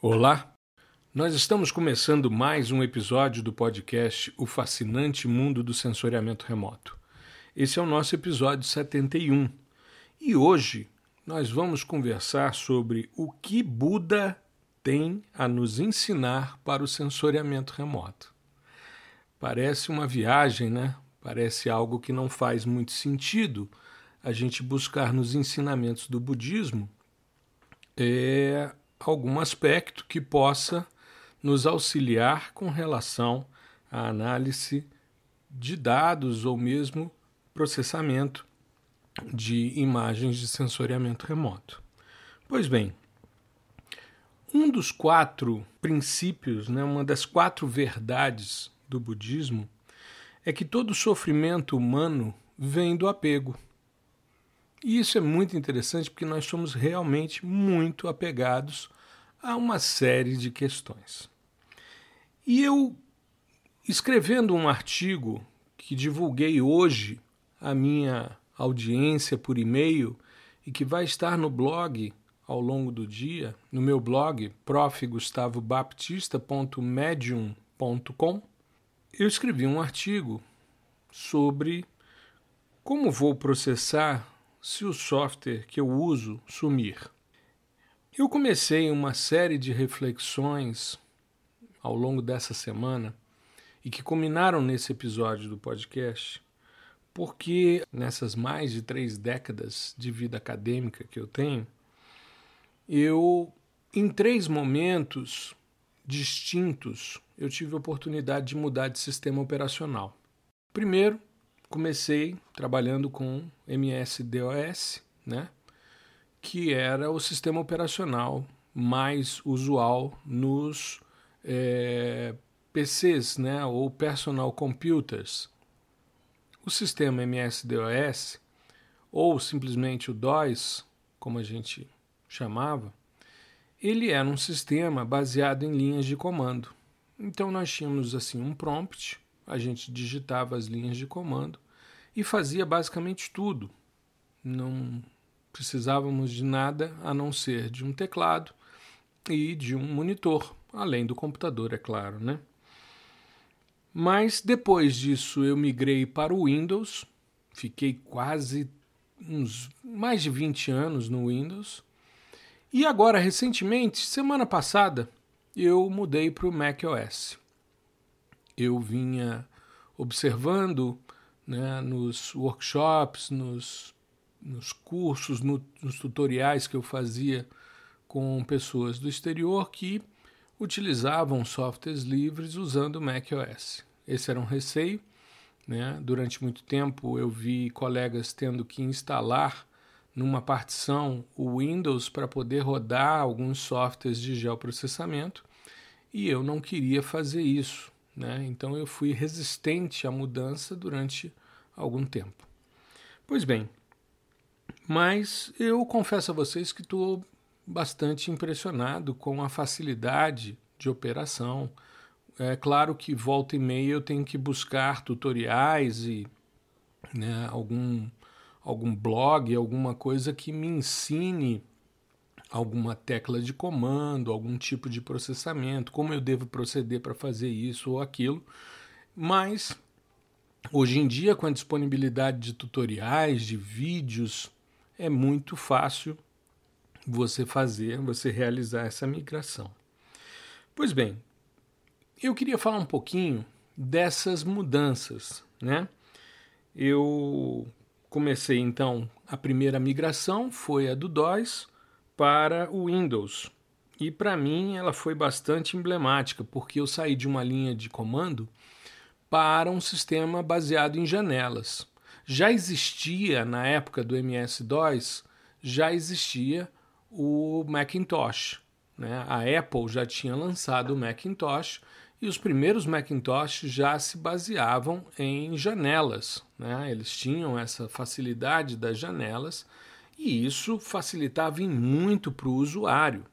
Olá, nós estamos começando mais um episódio do podcast O Fascinante Mundo do Sensoriamento Remoto. Esse é o nosso episódio 71 e hoje nós vamos conversar sobre o que Buda tem a nos ensinar para o sensoriamento remoto. Parece uma viagem, né? Parece algo que não faz muito sentido a gente buscar nos ensinamentos do budismo é algum aspecto que possa nos auxiliar com relação à análise de dados ou mesmo processamento de imagens de sensoriamento remoto. Pois bem, um dos quatro princípios, né, uma das quatro verdades do budismo é que todo sofrimento humano vem do apego. E isso é muito interessante porque nós somos realmente muito apegados a uma série de questões. E eu, escrevendo um artigo que divulguei hoje à minha audiência por e-mail e que vai estar no blog ao longo do dia, no meu blog profgustavobaptista.medium.com, eu escrevi um artigo sobre como vou processar se o software que eu uso sumir. Eu comecei uma série de reflexões ao longo dessa semana e que culminaram nesse episódio do podcast, porque nessas mais de três décadas de vida acadêmica que eu tenho, eu, em três momentos distintos, eu tive a oportunidade de mudar de sistema operacional. Primeiro, comecei trabalhando com MS-DOS, né? que era o sistema operacional mais usual nos é, PCs, né, ou personal computers. O sistema MS-DOS, ou simplesmente o DOS, como a gente chamava, ele era um sistema baseado em linhas de comando. Então nós tínhamos assim um prompt, a gente digitava as linhas de comando e fazia basicamente tudo. Não precisávamos de nada a não ser de um teclado e de um monitor, além do computador, é claro, né? Mas depois disso eu migrei para o Windows, fiquei quase uns mais de 20 anos no Windows. E agora, recentemente, semana passada, eu mudei para o macOS. Eu vinha observando né, nos workshops, nos nos cursos, no, nos tutoriais que eu fazia com pessoas do exterior que utilizavam softwares livres usando macOS. Esse era um receio. Né? Durante muito tempo eu vi colegas tendo que instalar numa partição o Windows para poder rodar alguns softwares de geoprocessamento e eu não queria fazer isso. Né? Então eu fui resistente à mudança durante algum tempo. Pois bem, mas eu confesso a vocês que estou bastante impressionado com a facilidade de operação. É claro que volta e meia eu tenho que buscar tutoriais e né, algum, algum blog, alguma coisa que me ensine alguma tecla de comando, algum tipo de processamento, como eu devo proceder para fazer isso ou aquilo. Mas hoje em dia, com a disponibilidade de tutoriais, de vídeos, é muito fácil você fazer, você realizar essa migração. Pois bem, eu queria falar um pouquinho dessas mudanças, né? Eu comecei então a primeira migração foi a do DOS para o Windows. E para mim ela foi bastante emblemática, porque eu saí de uma linha de comando para um sistema baseado em janelas já existia na época do MS-DOS, já existia o Macintosh. Né? A Apple já tinha lançado o Macintosh e os primeiros Macintosh já se baseavam em janelas. Né? Eles tinham essa facilidade das janelas e isso facilitava em muito para o usuário.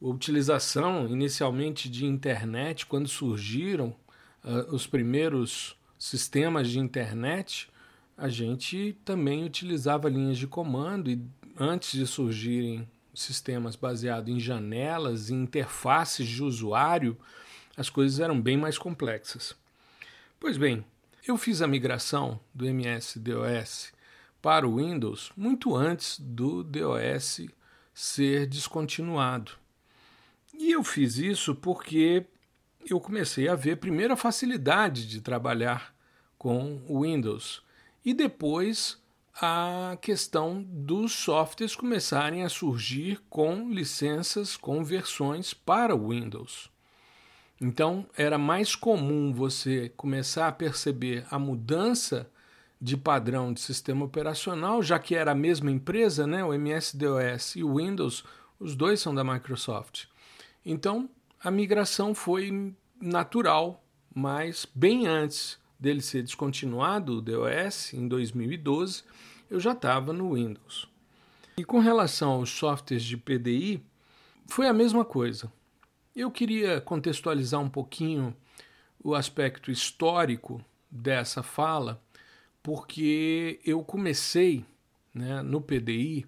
A utilização inicialmente de internet, quando surgiram uh, os primeiros sistemas de internet, a gente também utilizava linhas de comando e antes de surgirem sistemas baseados em janelas e interfaces de usuário, as coisas eram bem mais complexas. Pois bem, eu fiz a migração do MS-DOS para o Windows muito antes do DOS ser descontinuado. E eu fiz isso porque eu comecei a ver primeiro a facilidade de trabalhar com o Windows e depois a questão dos softwares começarem a surgir com licenças, com versões para o Windows. Então era mais comum você começar a perceber a mudança de padrão de sistema operacional, já que era a mesma empresa, né? o MS-DOS e o Windows, os dois são da Microsoft. Então a migração foi natural, mas bem antes dele ser descontinuado, o DOS, em 2012, eu já estava no Windows. E com relação aos softwares de PDI, foi a mesma coisa. Eu queria contextualizar um pouquinho o aspecto histórico dessa fala, porque eu comecei né, no PDI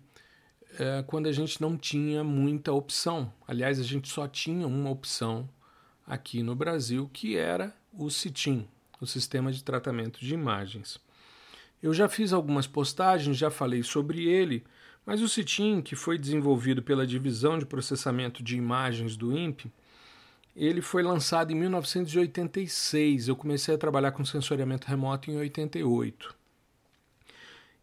é, quando a gente não tinha muita opção. Aliás, a gente só tinha uma opção aqui no Brasil, que era o CITIM, o Sistema de Tratamento de Imagens. Eu já fiz algumas postagens, já falei sobre ele, mas o CITIM, que foi desenvolvido pela Divisão de Processamento de Imagens do INPE, ele foi lançado em 1986. Eu comecei a trabalhar com sensoriamento remoto em 88.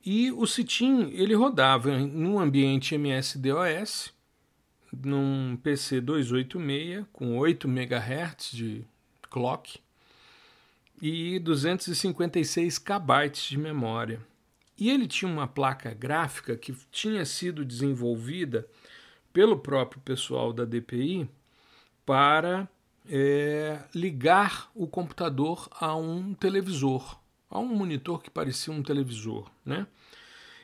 E o CITIM ele rodava num ambiente MS-DOS, num PC 286 com 8 MHz de clock e 256 KB de memória. E ele tinha uma placa gráfica que tinha sido desenvolvida pelo próprio pessoal da DPI para é, ligar o computador a um televisor, a um monitor que parecia um televisor, né?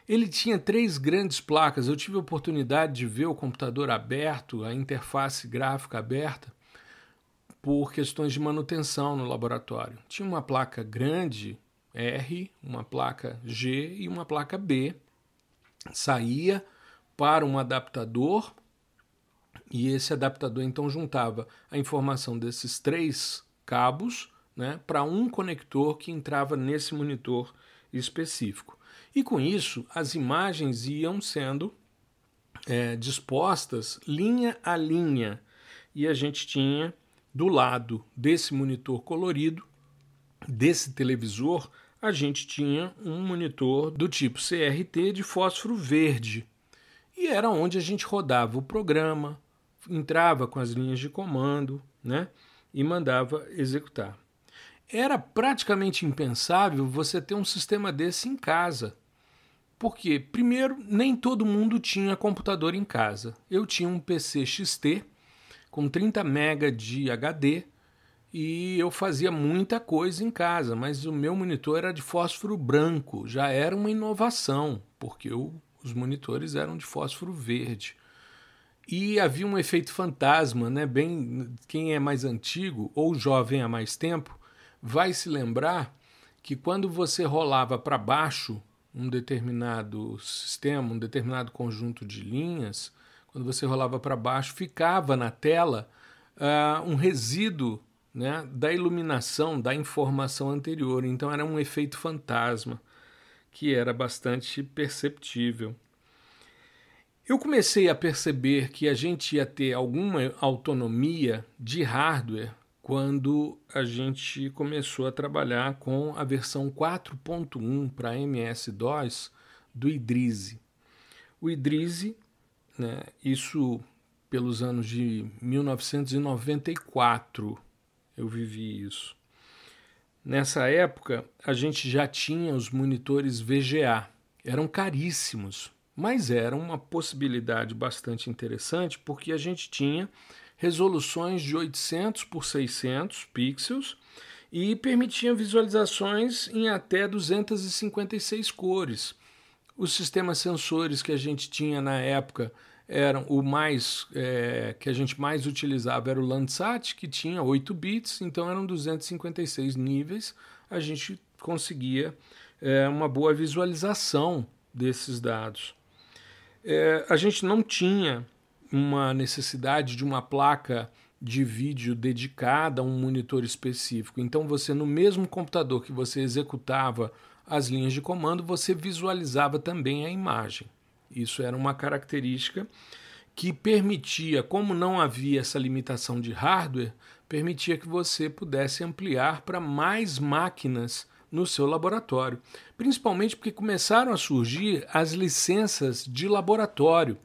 Ele tinha três grandes placas. Eu tive a oportunidade de ver o computador aberto, a interface gráfica aberta, por questões de manutenção no laboratório. Tinha uma placa grande R, uma placa G e uma placa B. Saía para um adaptador e esse adaptador então juntava a informação desses três cabos né, para um conector que entrava nesse monitor específico. E com isso, as imagens iam sendo é, dispostas linha a linha. E a gente tinha do lado desse monitor colorido, desse televisor, a gente tinha um monitor do tipo CRT de fósforo verde. E era onde a gente rodava o programa, entrava com as linhas de comando né, e mandava executar. Era praticamente impensável você ter um sistema desse em casa. Porque, primeiro, nem todo mundo tinha computador em casa. Eu tinha um PC XT com 30 MB de HD e eu fazia muita coisa em casa, mas o meu monitor era de fósforo branco, já era uma inovação, porque eu, os monitores eram de fósforo verde. E havia um efeito fantasma, né? Bem, quem é mais antigo ou jovem há mais tempo vai se lembrar que quando você rolava para baixo um determinado sistema, um determinado conjunto de linhas, quando você rolava para baixo, ficava na tela uh, um resíduo né, da iluminação da informação anterior. Então era um efeito fantasma que era bastante perceptível. Eu comecei a perceber que a gente ia ter alguma autonomia de hardware quando a gente começou a trabalhar com a versão 4.1 para MS-DOS do Idrise. O Idrise, né, isso pelos anos de 1994 eu vivi isso. Nessa época, a gente já tinha os monitores VGA. Eram caríssimos, mas era uma possibilidade bastante interessante porque a gente tinha resoluções de 800 por 600 pixels e permitiam visualizações em até 256 cores. Os sistemas sensores que a gente tinha na época eram o mais é, que a gente mais utilizava era o Landsat, que tinha 8 bits, então eram 256 níveis. A gente conseguia é, uma boa visualização desses dados. É, a gente não tinha uma necessidade de uma placa de vídeo dedicada a um monitor específico. Então, você, no mesmo computador que você executava as linhas de comando, você visualizava também a imagem. Isso era uma característica que permitia, como não havia essa limitação de hardware, permitia que você pudesse ampliar para mais máquinas no seu laboratório, principalmente porque começaram a surgir as licenças de laboratório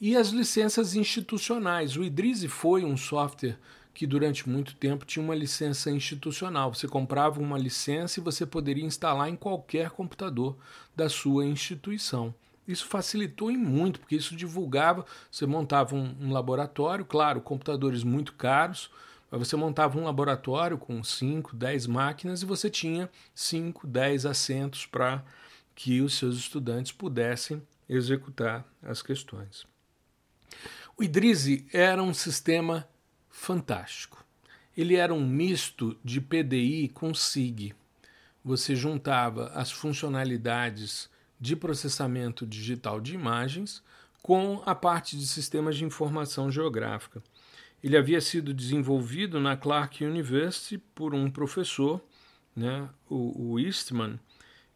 e as licenças institucionais. O Idrise foi um software que durante muito tempo tinha uma licença institucional. Você comprava uma licença e você poderia instalar em qualquer computador da sua instituição. Isso facilitou em muito, porque isso divulgava. Você montava um, um laboratório, claro, computadores muito caros, você montava um laboratório com 5, 10 máquinas e você tinha 5, 10 assentos para que os seus estudantes pudessem executar as questões. O Idrise era um sistema fantástico. Ele era um misto de PDI com SIG. Você juntava as funcionalidades de processamento digital de imagens com a parte de sistemas de informação geográfica. Ele havia sido desenvolvido na Clark University por um professor, né, o, o Eastman,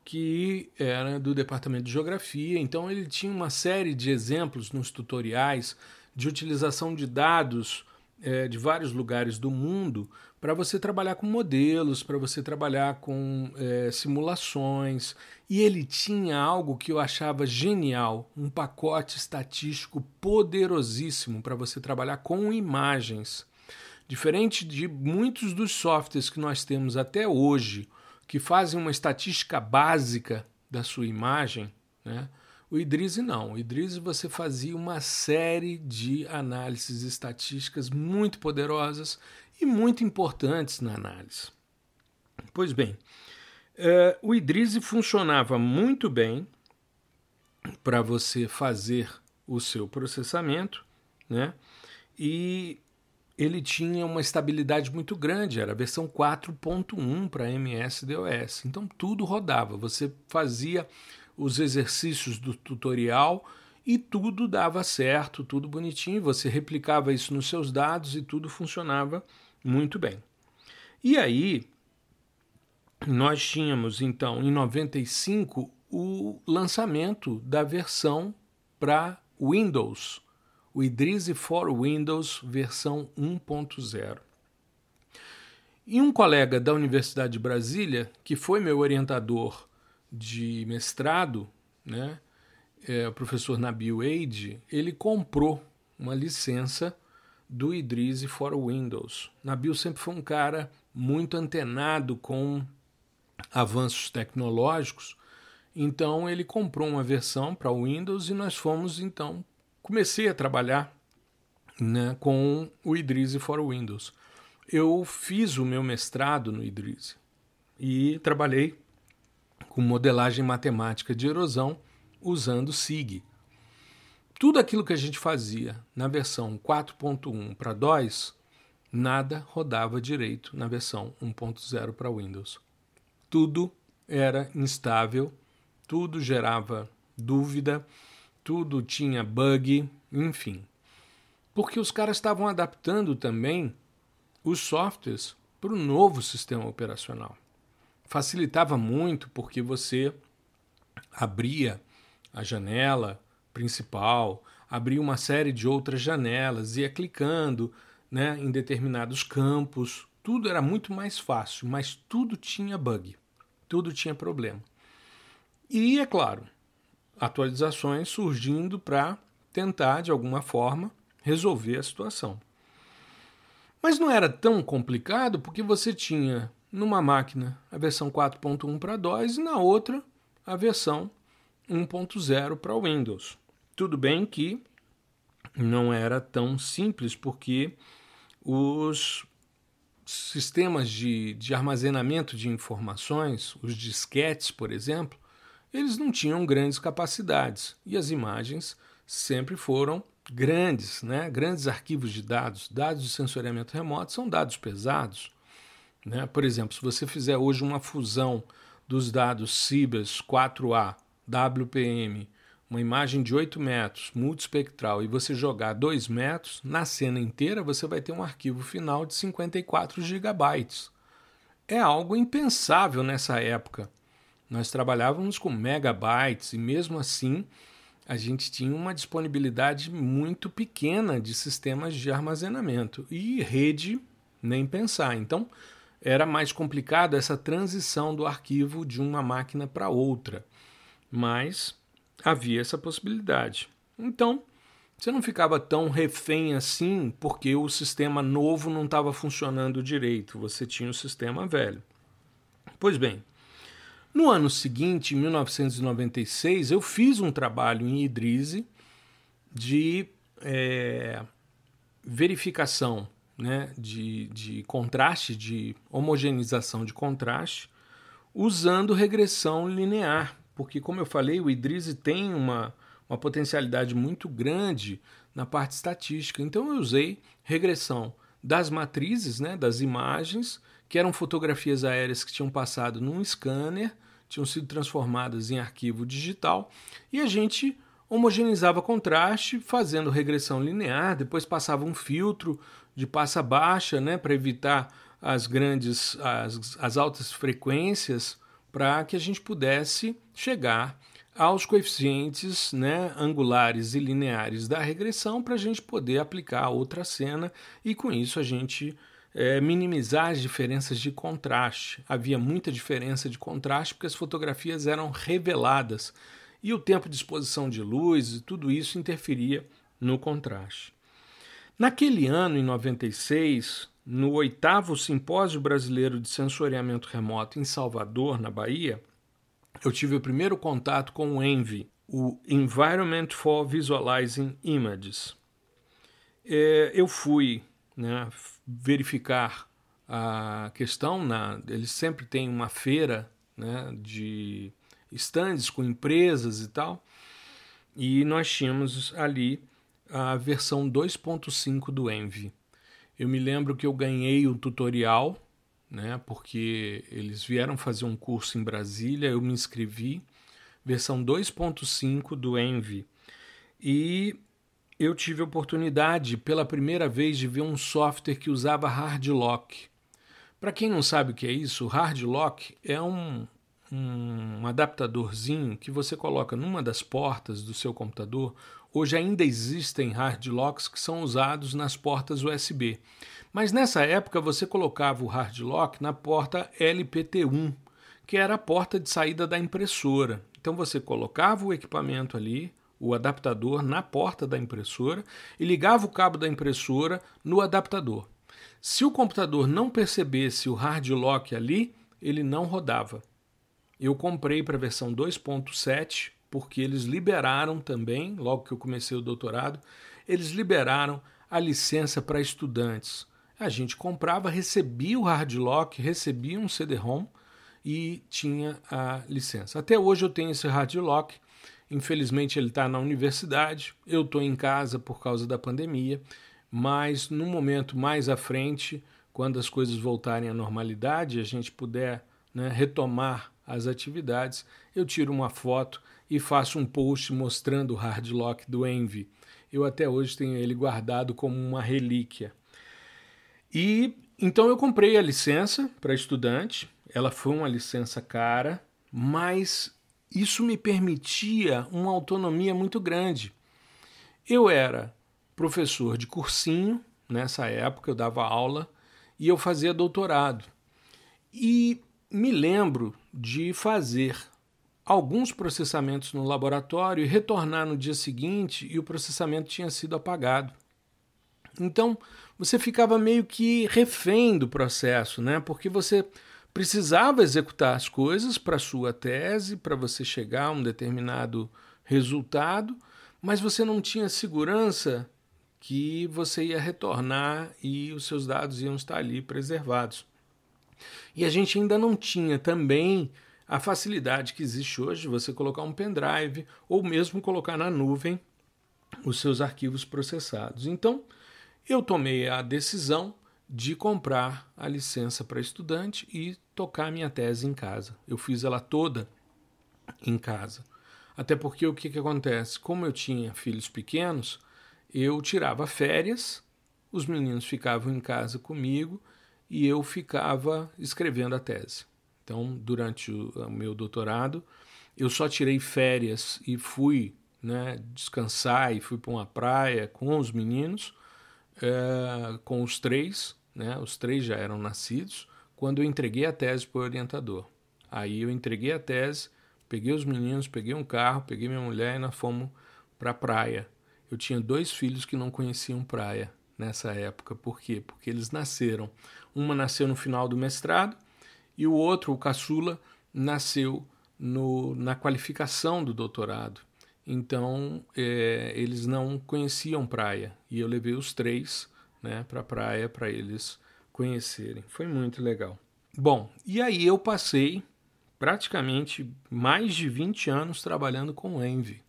que era do departamento de geografia. Então ele tinha uma série de exemplos nos tutoriais de utilização de dados é, de vários lugares do mundo para você trabalhar com modelos, para você trabalhar com é, simulações. E ele tinha algo que eu achava genial: um pacote estatístico poderosíssimo para você trabalhar com imagens. Diferente de muitos dos softwares que nós temos até hoje, que fazem uma estatística básica da sua imagem, né? O Idrise não. O Idrise você fazia uma série de análises estatísticas muito poderosas e muito importantes na análise. Pois bem, uh, o Idrise funcionava muito bem para você fazer o seu processamento, né? E ele tinha uma estabilidade muito grande, era a versão 4.1 para MS-DOS. Então tudo rodava, você fazia os exercícios do tutorial e tudo dava certo, tudo bonitinho. Você replicava isso nos seus dados e tudo funcionava muito bem. E aí, nós tínhamos então em 95 o lançamento da versão para Windows, o Idris for Windows versão 1.0. E um colega da Universidade de Brasília, que foi meu orientador de mestrado, né, é, o professor Nabil Wade, ele comprou uma licença do Idris for Windows. Nabil sempre foi um cara muito antenado com avanços tecnológicos, então ele comprou uma versão para o Windows e nós fomos então comecei a trabalhar né, com o Idris for Windows. Eu fiz o meu mestrado no Idris e trabalhei com modelagem matemática de erosão usando SIG. Tudo aquilo que a gente fazia na versão 4.1 para DOS, nada rodava direito na versão 1.0 para Windows. Tudo era instável, tudo gerava dúvida, tudo tinha bug, enfim. Porque os caras estavam adaptando também os softwares para o novo sistema operacional facilitava muito porque você abria a janela principal, abria uma série de outras janelas, ia clicando né, em determinados campos, tudo era muito mais fácil, mas tudo tinha bug, tudo tinha problema. E, é claro, atualizações surgindo para tentar, de alguma forma, resolver a situação. Mas não era tão complicado porque você tinha numa máquina a versão 4.1 para DOS e na outra a versão 1.0 para Windows. Tudo bem que não era tão simples porque os sistemas de, de armazenamento de informações, os disquetes, por exemplo, eles não tinham grandes capacidades e as imagens sempre foram grandes, né? grandes arquivos de dados. Dados de sensoriamento remoto são dados pesados. Né? Por exemplo, se você fizer hoje uma fusão dos dados CIBAS 4A, WPM, uma imagem de 8 metros, multispectral, e você jogar 2 metros, na cena inteira você vai ter um arquivo final de 54 gigabytes. É algo impensável nessa época. Nós trabalhávamos com megabytes e mesmo assim a gente tinha uma disponibilidade muito pequena de sistemas de armazenamento e rede nem pensar. Então era mais complicado essa transição do arquivo de uma máquina para outra. Mas havia essa possibilidade. Então, você não ficava tão refém assim porque o sistema novo não estava funcionando direito, você tinha o sistema velho. Pois bem, no ano seguinte, em 1996, eu fiz um trabalho em Idrise de é, verificação né, de, de contraste, de homogeneização de contraste, usando regressão linear porque, como eu falei, o Idris tem uma, uma potencialidade muito grande na parte estatística. Então, eu usei regressão das matrizes, né, das imagens, que eram fotografias aéreas que tinham passado num scanner, tinham sido transformadas em arquivo digital, e a gente homogeneizava contraste fazendo regressão linear, depois passava um filtro de passa baixa, né, para evitar as grandes as, as altas frequências para que a gente pudesse chegar aos coeficientes né, angulares e lineares da regressão para a gente poder aplicar outra cena e com isso a gente é, minimizar as diferenças de contraste. Havia muita diferença de contraste porque as fotografias eram reveladas e o tempo de exposição de luz e tudo isso interferia no contraste. Naquele ano, em 96, no oitavo Simpósio Brasileiro de Sensoriamento Remoto em Salvador, na Bahia, eu tive o primeiro contato com o ENVI, o Environment for Visualizing Images. É, eu fui né, verificar a questão, na, eles sempre têm uma feira né, de estandes com empresas e tal, e nós tínhamos ali a versão 2.5 do Envy. Eu me lembro que eu ganhei o tutorial, né, porque eles vieram fazer um curso em Brasília, eu me inscrevi, versão 2.5 do Envy. E eu tive a oportunidade pela primeira vez de ver um software que usava hard lock. Para quem não sabe o que é isso, hard lock é um, um adaptadorzinho que você coloca numa das portas do seu computador Hoje ainda existem hard locks que são usados nas portas USB. Mas nessa época você colocava o hard lock na porta LPT1, que era a porta de saída da impressora. Então você colocava o equipamento ali, o adaptador, na porta da impressora e ligava o cabo da impressora no adaptador. Se o computador não percebesse o hard lock ali, ele não rodava. Eu comprei para a versão 2.7 porque eles liberaram também, logo que eu comecei o doutorado, eles liberaram a licença para estudantes. A gente comprava, recebia o hard lock, recebia um CD-ROM e tinha a licença. Até hoje eu tenho esse hard lock. Infelizmente ele está na universidade, eu estou em casa por causa da pandemia, mas no momento mais à frente, quando as coisas voltarem à normalidade, a gente puder né, retomar as atividades, eu tiro uma foto e faço um post mostrando o hard lock do Envy. Eu até hoje tenho ele guardado como uma relíquia. E então eu comprei a licença para estudante. Ela foi uma licença cara, mas isso me permitia uma autonomia muito grande. Eu era professor de cursinho nessa época, eu dava aula e eu fazia doutorado. E me lembro de fazer alguns processamentos no laboratório e retornar no dia seguinte e o processamento tinha sido apagado. Então, você ficava meio que refém do processo, né? Porque você precisava executar as coisas para sua tese, para você chegar a um determinado resultado, mas você não tinha segurança que você ia retornar e os seus dados iam estar ali preservados. E a gente ainda não tinha também a facilidade que existe hoje de você colocar um pendrive ou mesmo colocar na nuvem os seus arquivos processados. Então, eu tomei a decisão de comprar a licença para estudante e tocar minha tese em casa. Eu fiz ela toda em casa. Até porque o que, que acontece? Como eu tinha filhos pequenos, eu tirava férias, os meninos ficavam em casa comigo e eu ficava escrevendo a tese. Então, durante o, o meu doutorado, eu só tirei férias e fui né, descansar e fui para uma praia com os meninos, é, com os três, né, os três já eram nascidos, quando eu entreguei a tese para o orientador. Aí eu entreguei a tese, peguei os meninos, peguei um carro, peguei minha mulher e nós fomos para a praia. Eu tinha dois filhos que não conheciam praia nessa época. Por quê? Porque eles nasceram. Uma nasceu no final do mestrado e o outro, o caçula, nasceu no, na qualificação do doutorado. Então, é, eles não conheciam praia e eu levei os três né, para a praia para eles conhecerem. Foi muito legal. Bom, e aí eu passei praticamente mais de 20 anos trabalhando com o Envy.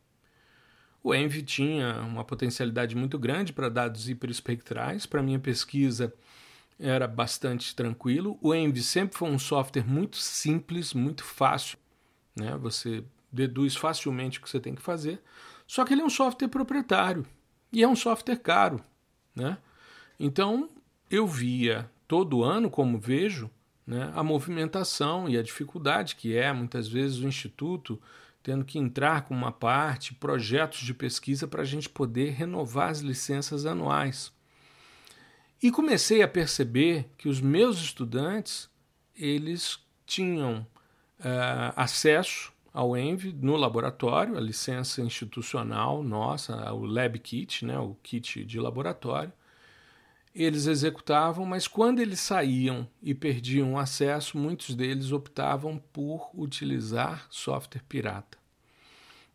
O Envy tinha uma potencialidade muito grande para dados hiperespectrais. Para minha pesquisa, era bastante tranquilo. O Envy sempre foi um software muito simples, muito fácil. Né? Você deduz facilmente o que você tem que fazer. Só que ele é um software proprietário e é um software caro. Né? Então, eu via todo ano, como vejo, né, a movimentação e a dificuldade que é, muitas vezes, o Instituto tendo que entrar com uma parte, projetos de pesquisa para a gente poder renovar as licenças anuais. E comecei a perceber que os meus estudantes eles tinham uh, acesso ao ENV no laboratório, a licença institucional nossa, o Lab Kit, né, o kit de laboratório. Eles executavam, mas quando eles saíam e perdiam acesso, muitos deles optavam por utilizar software pirata.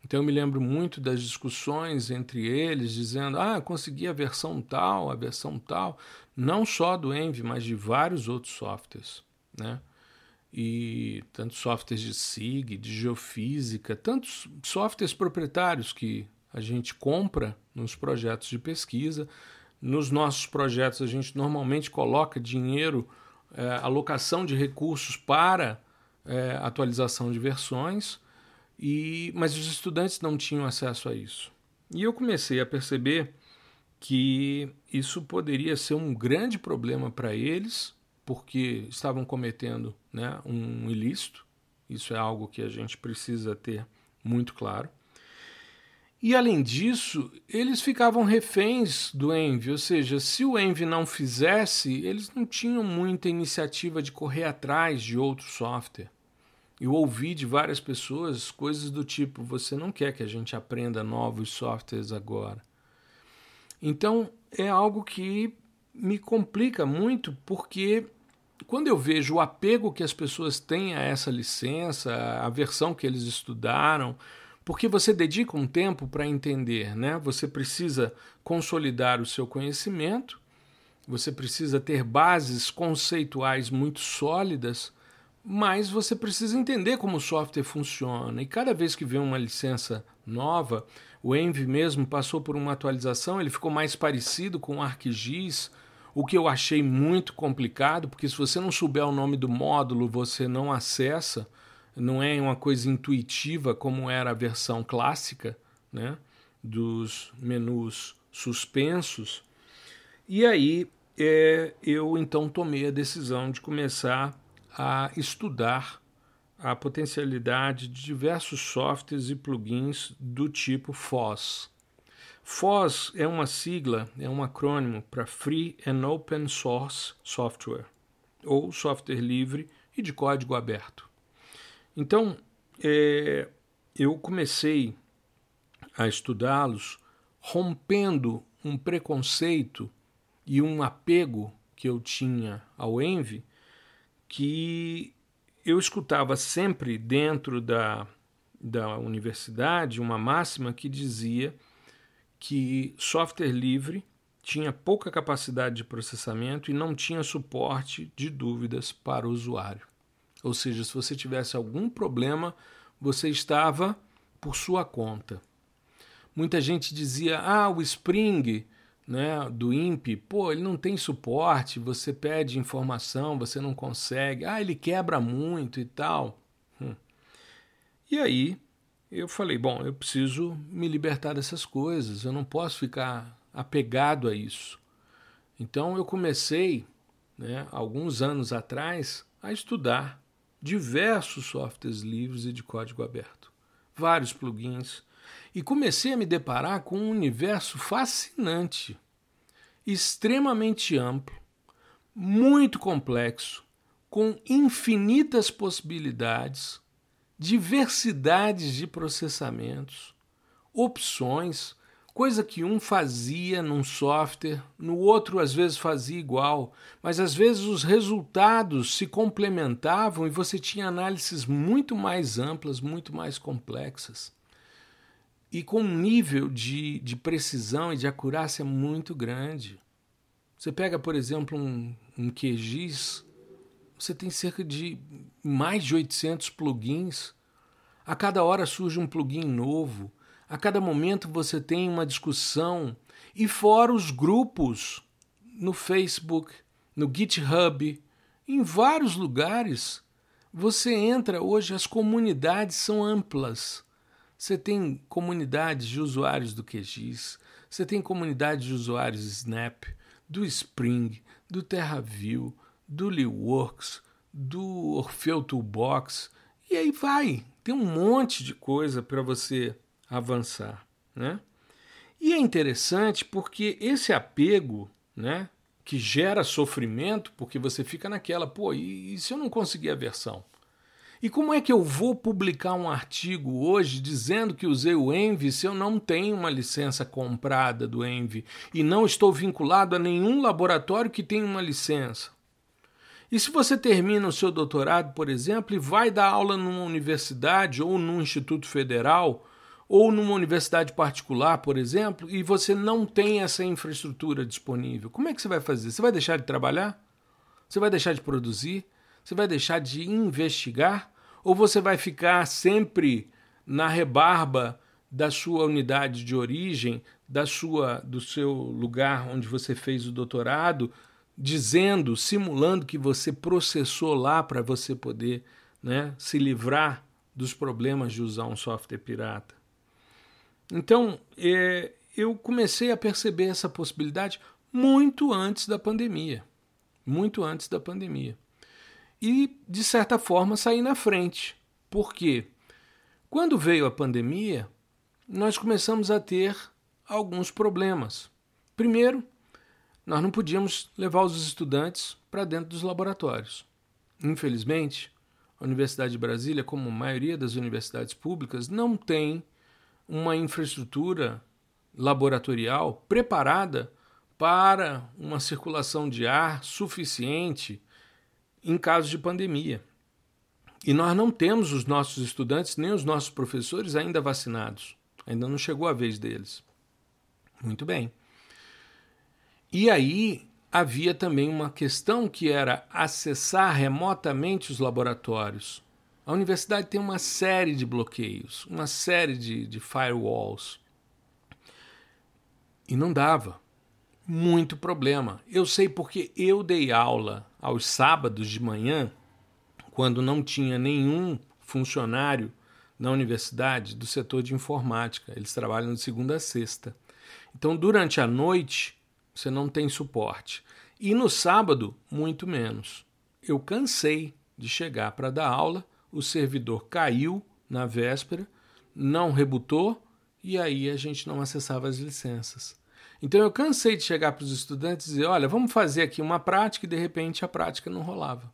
Então eu me lembro muito das discussões entre eles, dizendo: ah, consegui a versão tal, a versão tal, não só do Envy, mas de vários outros softwares, né? E tantos softwares de SIG, de geofísica, tantos softwares proprietários que a gente compra nos projetos de pesquisa. Nos nossos projetos, a gente normalmente coloca dinheiro, é, alocação de recursos para é, atualização de versões e, mas os estudantes não tinham acesso a isso. E eu comecei a perceber que isso poderia ser um grande problema para eles, porque estavam cometendo né, um ilícito. Isso é algo que a gente precisa ter muito claro. E além disso, eles ficavam reféns do Envy, ou seja, se o Envy não fizesse, eles não tinham muita iniciativa de correr atrás de outro software. Eu ouvi de várias pessoas coisas do tipo: você não quer que a gente aprenda novos softwares agora. Então é algo que me complica muito, porque quando eu vejo o apego que as pessoas têm a essa licença, a versão que eles estudaram, porque você dedica um tempo para entender, né? Você precisa consolidar o seu conhecimento, você precisa ter bases conceituais muito sólidas mas você precisa entender como o software funciona. E cada vez que vem uma licença nova, o Envy mesmo passou por uma atualização, ele ficou mais parecido com o ArcGIS, o que eu achei muito complicado, porque se você não souber o nome do módulo, você não acessa, não é uma coisa intuitiva como era a versão clássica, né, dos menus suspensos. E aí é, eu então tomei a decisão de começar a estudar a potencialidade de diversos softwares e plugins do tipo FOSS. FOSS é uma sigla, é um acrônimo para Free and Open Source Software, ou software livre e de código aberto. Então, é, eu comecei a estudá-los rompendo um preconceito e um apego que eu tinha ao Envy que eu escutava sempre dentro da, da universidade uma máxima que dizia que software livre tinha pouca capacidade de processamento e não tinha suporte de dúvidas para o usuário. Ou seja, se você tivesse algum problema, você estava por sua conta. Muita gente dizia: ah, o Spring né, do INPE, pô, ele não tem suporte, você pede informação, você não consegue, ah, ele quebra muito e tal. Hum. E aí eu falei: bom, eu preciso me libertar dessas coisas, eu não posso ficar apegado a isso. Então eu comecei, né, alguns anos atrás, a estudar diversos softwares livres e de código aberto, vários plugins, e comecei a me deparar com um universo fascinante, extremamente amplo, muito complexo, com infinitas possibilidades, diversidades de processamentos, opções, coisa que um fazia num software, no outro às vezes fazia igual, mas às vezes os resultados se complementavam e você tinha análises muito mais amplas, muito mais complexas. E com um nível de, de precisão e de acurácia muito grande. Você pega, por exemplo, um, um QGIS, você tem cerca de mais de 800 plugins. A cada hora surge um plugin novo a cada momento você tem uma discussão, e fora os grupos no Facebook, no GitHub, em vários lugares. Você entra hoje, as comunidades são amplas. Você tem comunidades de usuários do QGIS, você tem comunidades de usuários Snap, do Spring, do TerraView, do LeeWorks, do Orfeu Toolbox, e aí vai. Tem um monte de coisa para você avançar, né? E é interessante porque esse apego, né, que gera sofrimento, porque você fica naquela, pô, e, e se eu não conseguir a versão? E como é que eu vou publicar um artigo hoje dizendo que usei o Envy se eu não tenho uma licença comprada do Envy e não estou vinculado a nenhum laboratório que tenha uma licença? E se você termina o seu doutorado, por exemplo, e vai dar aula numa universidade ou num instituto federal ou numa universidade particular, por exemplo, e você não tem essa infraestrutura disponível, como é que você vai fazer? Você vai deixar de trabalhar? Você vai deixar de produzir? Você vai deixar de investigar? Ou você vai ficar sempre na rebarba da sua unidade de origem, da sua do seu lugar onde você fez o doutorado, dizendo, simulando que você processou lá para você poder né, se livrar dos problemas de usar um software pirata? Então, é, eu comecei a perceber essa possibilidade muito antes da pandemia. Muito antes da pandemia. E, de certa forma, saí na frente. Por quê? Quando veio a pandemia, nós começamos a ter alguns problemas. Primeiro, nós não podíamos levar os estudantes para dentro dos laboratórios. Infelizmente, a Universidade de Brasília, como a maioria das universidades públicas, não tem uma infraestrutura laboratorial preparada para uma circulação de ar suficiente em caso de pandemia. E nós não temos os nossos estudantes nem os nossos professores ainda vacinados. Ainda não chegou a vez deles. Muito bem. E aí havia também uma questão que era acessar remotamente os laboratórios. A universidade tem uma série de bloqueios, uma série de, de firewalls. E não dava. Muito problema. Eu sei porque eu dei aula aos sábados de manhã, quando não tinha nenhum funcionário na universidade do setor de informática. Eles trabalham de segunda a sexta. Então, durante a noite, você não tem suporte. E no sábado, muito menos. Eu cansei de chegar para dar aula o servidor caiu na véspera, não rebutou e aí a gente não acessava as licenças. Então eu cansei de chegar para os estudantes e dizer: olha, vamos fazer aqui uma prática e de repente a prática não rolava.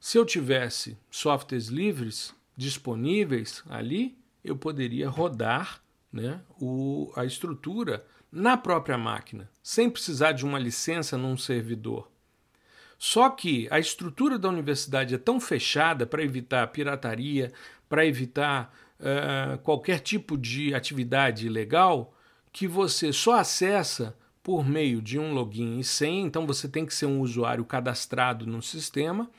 Se eu tivesse softwares livres disponíveis ali, eu poderia rodar né, o, a estrutura na própria máquina, sem precisar de uma licença num servidor. Só que a estrutura da universidade é tão fechada para evitar pirataria, para evitar uh, qualquer tipo de atividade ilegal, que você só acessa por meio de um login e senha, então você tem que ser um usuário cadastrado no sistema,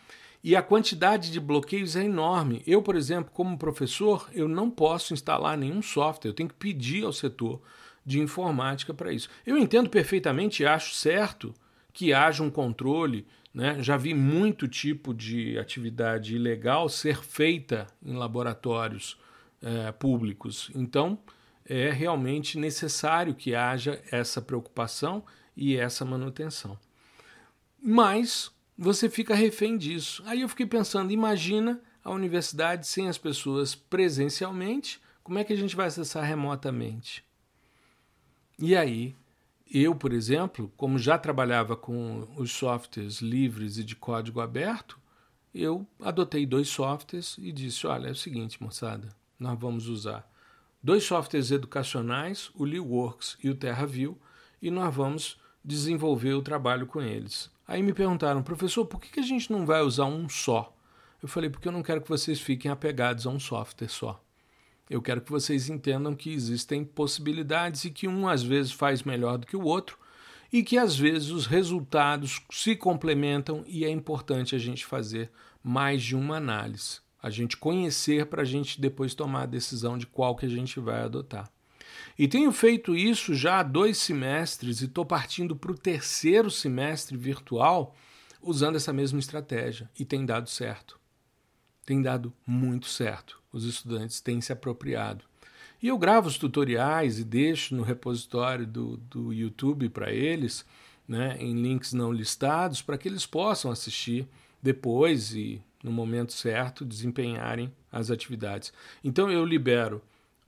e a quantidade de bloqueios é enorme. Eu, por exemplo, como professor, eu não posso instalar nenhum software, eu tenho que pedir ao setor de informática para isso. Eu entendo perfeitamente e acho certo que haja um controle. Né? Já vi muito tipo de atividade ilegal ser feita em laboratórios é, públicos. Então, é realmente necessário que haja essa preocupação e essa manutenção. Mas você fica refém disso. Aí eu fiquei pensando, imagina a universidade sem as pessoas presencialmente, como é que a gente vai acessar remotamente? E aí, eu, por exemplo, como já trabalhava com os softwares livres e de código aberto, eu adotei dois softwares e disse: olha, é o seguinte, moçada, nós vamos usar dois softwares educacionais, o LeeWorks e o TerraView, e nós vamos desenvolver o trabalho com eles. Aí me perguntaram, professor, por que a gente não vai usar um só? Eu falei, porque eu não quero que vocês fiquem apegados a um software só. Eu quero que vocês entendam que existem possibilidades e que um às vezes faz melhor do que o outro e que às vezes os resultados se complementam e é importante a gente fazer mais de uma análise, a gente conhecer para a gente depois tomar a decisão de qual que a gente vai adotar. E tenho feito isso já há dois semestres e estou partindo para o terceiro semestre virtual usando essa mesma estratégia e tem dado certo. Tem dado muito certo os estudantes têm se apropriado. E eu gravo os tutoriais e deixo no repositório do, do YouTube para eles, né, em links não listados, para que eles possam assistir depois e, no momento certo, desempenharem as atividades. Então eu libero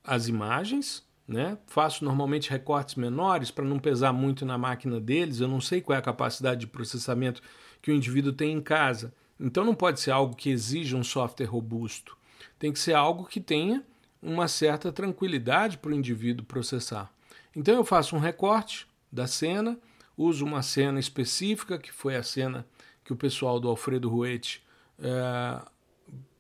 as imagens, né, faço normalmente recortes menores para não pesar muito na máquina deles. Eu não sei qual é a capacidade de processamento que o indivíduo tem em casa. Então não pode ser algo que exija um software robusto tem que ser algo que tenha uma certa tranquilidade para o indivíduo processar. Então eu faço um recorte da cena, uso uma cena específica, que foi a cena que o pessoal do Alfredo Ruete é,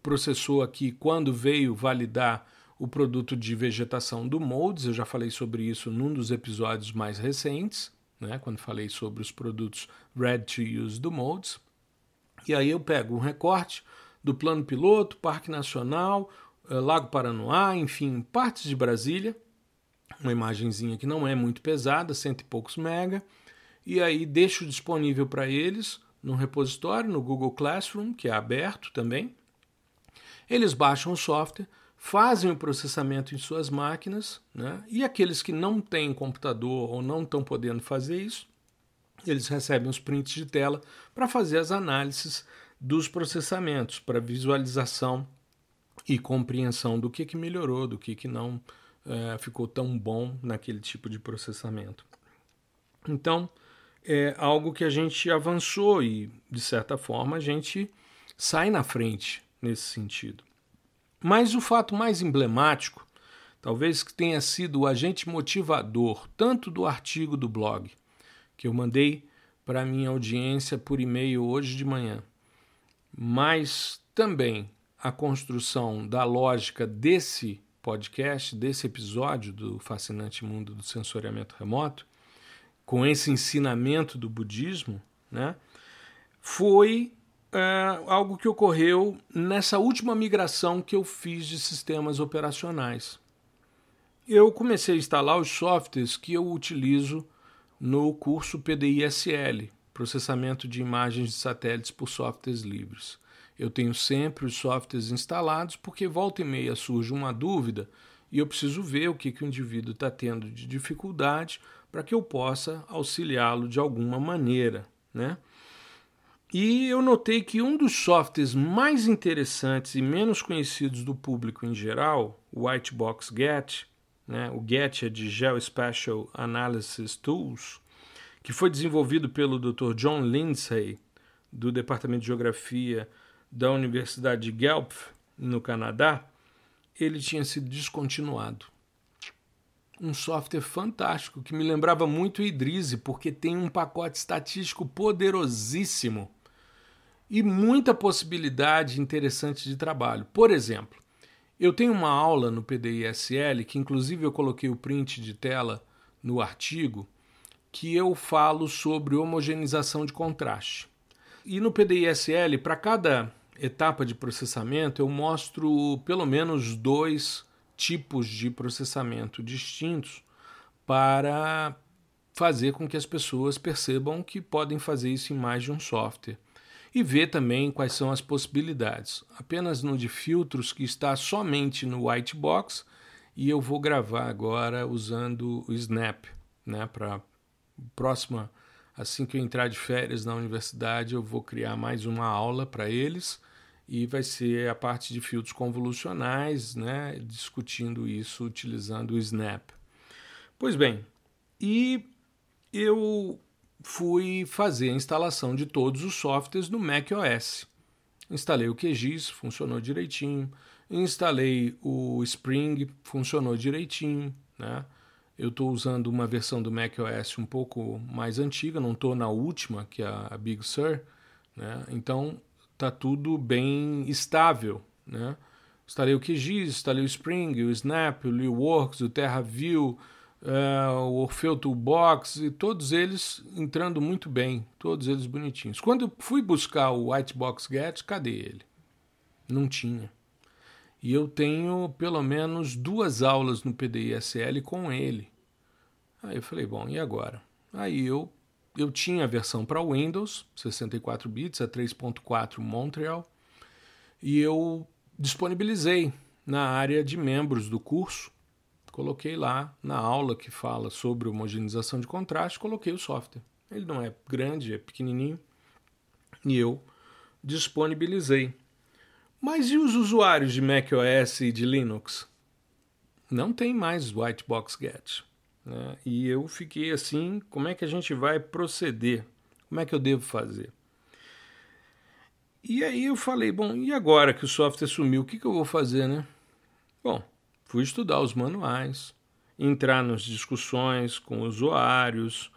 processou aqui quando veio validar o produto de vegetação do Moldes. Eu já falei sobre isso num dos episódios mais recentes, né, quando falei sobre os produtos Ready to Use do Moldes. E aí eu pego um recorte, do Plano Piloto, Parque Nacional, eh, Lago Paranoá, enfim, partes de Brasília. Uma imagenzinha que não é muito pesada, cento e poucos mega. E aí deixo disponível para eles no repositório, no Google Classroom, que é aberto também. Eles baixam o software, fazem o processamento em suas máquinas, né? e aqueles que não têm computador ou não estão podendo fazer isso, eles recebem os prints de tela para fazer as análises dos processamentos para visualização e compreensão do que, que melhorou, do que, que não é, ficou tão bom naquele tipo de processamento. Então, é algo que a gente avançou e, de certa forma, a gente sai na frente nesse sentido. Mas o fato mais emblemático, talvez que tenha sido o agente motivador tanto do artigo do blog que eu mandei para a minha audiência por e-mail hoje de manhã, mas também a construção da lógica desse podcast, desse episódio do Fascinante Mundo do Sensoriamento Remoto, com esse ensinamento do budismo, né, foi é, algo que ocorreu nessa última migração que eu fiz de sistemas operacionais. Eu comecei a instalar os softwares que eu utilizo no curso PDISL, processamento de imagens de satélites por softwares livres. Eu tenho sempre os softwares instalados porque volta e meia surge uma dúvida e eu preciso ver o que, que o indivíduo está tendo de dificuldade para que eu possa auxiliá-lo de alguma maneira. Né? E eu notei que um dos softwares mais interessantes e menos conhecidos do público em geral, o Whitebox Get, né? o Get é de Geospatial Analysis Tools, que foi desenvolvido pelo Dr. John Lindsay, do Departamento de Geografia da Universidade de Guelph, no Canadá, ele tinha sido descontinuado. Um software fantástico que me lembrava muito o Idrise, porque tem um pacote estatístico poderosíssimo e muita possibilidade interessante de trabalho. Por exemplo, eu tenho uma aula no PDISL, que inclusive eu coloquei o print de tela no artigo, que eu falo sobre homogeneização de contraste. E no PDISL, para cada etapa de processamento, eu mostro pelo menos dois tipos de processamento distintos para fazer com que as pessoas percebam que podem fazer isso em mais de um software. E ver também quais são as possibilidades. Apenas no de filtros, que está somente no Whitebox, e eu vou gravar agora usando o Snap, né, para próxima assim que eu entrar de férias na universidade, eu vou criar mais uma aula para eles e vai ser a parte de filtros convolucionais, né, discutindo isso utilizando o Snap. Pois bem, e eu fui fazer a instalação de todos os softwares no macOS. Instalei o QGIS, funcionou direitinho. Instalei o Spring, funcionou direitinho. Né? Eu estou usando uma versão do macOS um pouco mais antiga, não estou na última, que é a Big Sur. Né? Então tá tudo bem estável, né? Instalei o QGIS, instalei o Spring, o Snap, o LeeWorks, o TerraView, uh, o Orfeu Toolbox, e todos eles entrando muito bem, todos eles bonitinhos. Quando eu fui buscar o Whitebox Get, cadê ele? Não tinha. E eu tenho pelo menos duas aulas no PDISL com ele. Aí eu falei, bom, e agora? Aí eu eu tinha a versão para Windows, 64 bits, a 3.4 Montreal, e eu disponibilizei na área de membros do curso. Coloquei lá na aula que fala sobre homogeneização de contraste, coloquei o software. Ele não é grande, é pequenininho, e eu disponibilizei. Mas e os usuários de macOS e de Linux? Não tem mais Whitebox Get. Né? E eu fiquei assim: como é que a gente vai proceder? Como é que eu devo fazer? E aí eu falei: bom, e agora que o software sumiu, o que, que eu vou fazer, né? Bom, fui estudar os manuais, entrar nas discussões com usuários,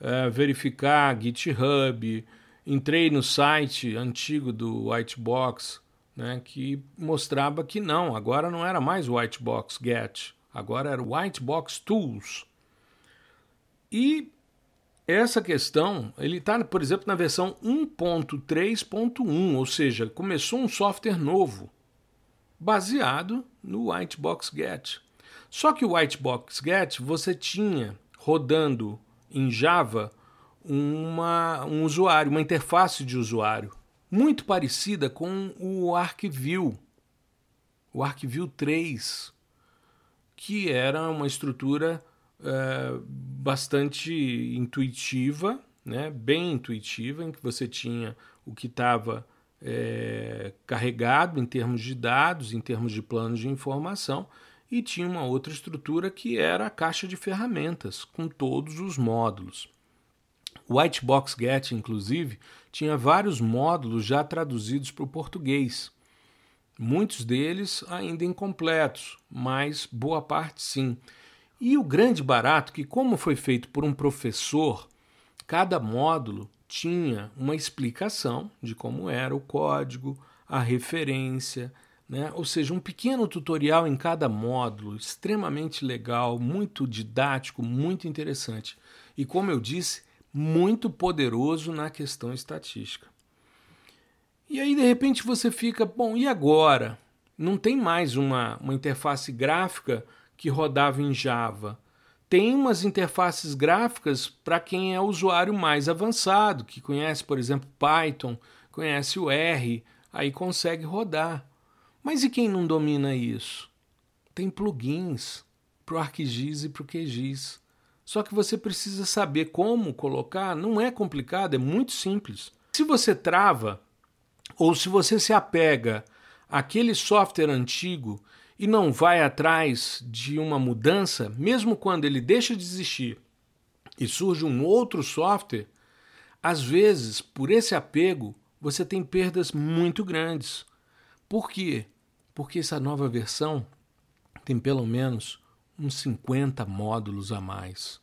é, verificar GitHub, entrei no site antigo do Whitebox, né, que mostrava que não, agora não era mais Whitebox Get, agora era Whitebox Tools. E essa questão, ele está, por exemplo, na versão 1.3.1, ou seja, começou um software novo, baseado no Whitebox Get. Só que o Whitebox Get você tinha rodando em Java uma, um usuário, uma interface de usuário, muito parecida com o ArcView, o ArcView 3, que era uma estrutura é, bastante intuitiva, né? bem intuitiva, em que você tinha o que estava é, carregado em termos de dados, em termos de planos de informação, e tinha uma outra estrutura que era a caixa de ferramentas, com todos os módulos. O Whitebox Get, inclusive, tinha vários módulos já traduzidos para o português. Muitos deles ainda incompletos, mas boa parte sim. E o grande barato que, como foi feito por um professor, cada módulo tinha uma explicação de como era o código, a referência, né? ou seja, um pequeno tutorial em cada módulo, extremamente legal, muito didático, muito interessante. E como eu disse, muito poderoso na questão estatística. E aí, de repente, você fica, bom, e agora? Não tem mais uma, uma interface gráfica que rodava em Java. Tem umas interfaces gráficas para quem é usuário mais avançado, que conhece, por exemplo, Python, conhece o R, aí consegue rodar. Mas e quem não domina isso? Tem plugins para o ArcGIS e para o QGIS. Só que você precisa saber como colocar, não é complicado, é muito simples. Se você trava ou se você se apega àquele software antigo e não vai atrás de uma mudança, mesmo quando ele deixa de existir e surge um outro software, às vezes, por esse apego, você tem perdas muito grandes. Por quê? Porque essa nova versão tem pelo menos uns 50 módulos a mais.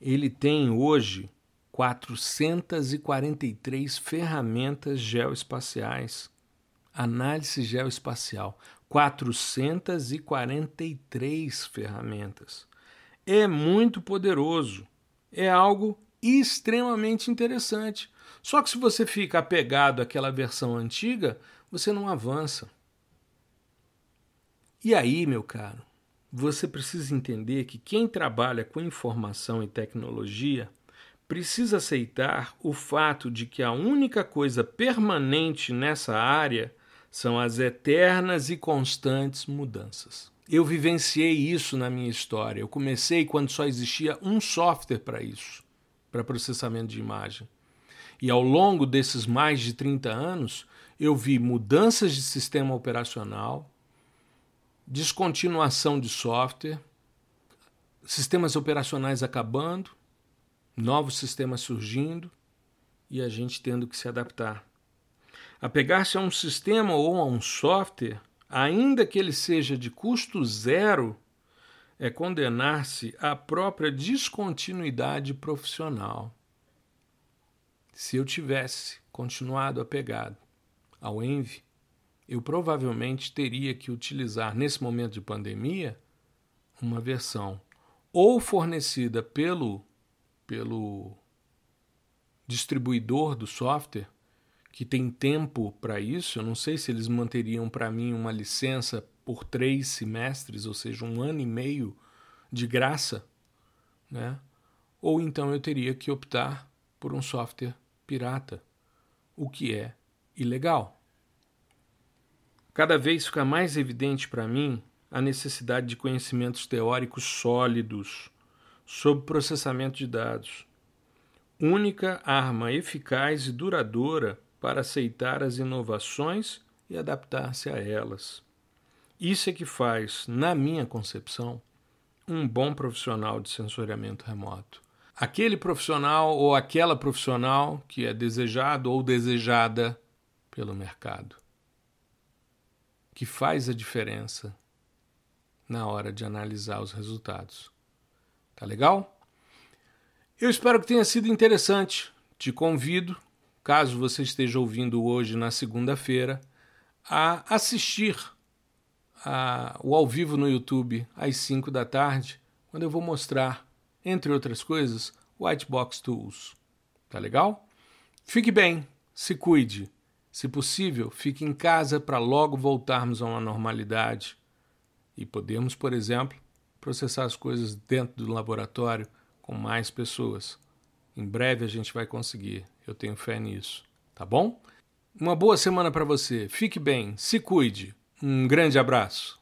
Ele tem hoje 443 ferramentas geoespaciais. Análise geoespacial. 443 ferramentas. É muito poderoso. É algo extremamente interessante. Só que se você fica apegado àquela versão antiga, você não avança. E aí, meu caro, você precisa entender que quem trabalha com informação e tecnologia precisa aceitar o fato de que a única coisa permanente nessa área são as eternas e constantes mudanças. Eu vivenciei isso na minha história. Eu comecei quando só existia um software para isso, para processamento de imagem. E ao longo desses mais de 30 anos, eu vi mudanças de sistema operacional, descontinuação de software, sistemas operacionais acabando, novos sistemas surgindo e a gente tendo que se adaptar. Apegar-se a um sistema ou a um software, ainda que ele seja de custo zero, é condenar-se à própria descontinuidade profissional. Se eu tivesse continuado apegado ao Envy, eu provavelmente teria que utilizar, nesse momento de pandemia, uma versão ou fornecida pelo, pelo distribuidor do software, que tem tempo para isso. Eu não sei se eles manteriam para mim uma licença por três semestres, ou seja, um ano e meio de graça, né? ou então eu teria que optar por um software pirata, o que é ilegal. Cada vez fica mais evidente para mim a necessidade de conhecimentos teóricos sólidos sobre processamento de dados. Única arma eficaz e duradoura para aceitar as inovações e adaptar-se a elas. Isso é que faz, na minha concepção, um bom profissional de sensoriamento remoto. Aquele profissional ou aquela profissional que é desejado ou desejada pelo mercado que faz a diferença na hora de analisar os resultados. Tá legal? Eu espero que tenha sido interessante. Te convido, caso você esteja ouvindo hoje na segunda-feira, a assistir a, o ao vivo no YouTube às 5 da tarde, quando eu vou mostrar, entre outras coisas, Whitebox Tools. Tá legal? Fique bem, se cuide. Se possível, fique em casa para logo voltarmos a uma normalidade e podemos, por exemplo, processar as coisas dentro do laboratório com mais pessoas. Em breve a gente vai conseguir, eu tenho fé nisso, tá bom? Uma boa semana para você, fique bem, se cuide. Um grande abraço.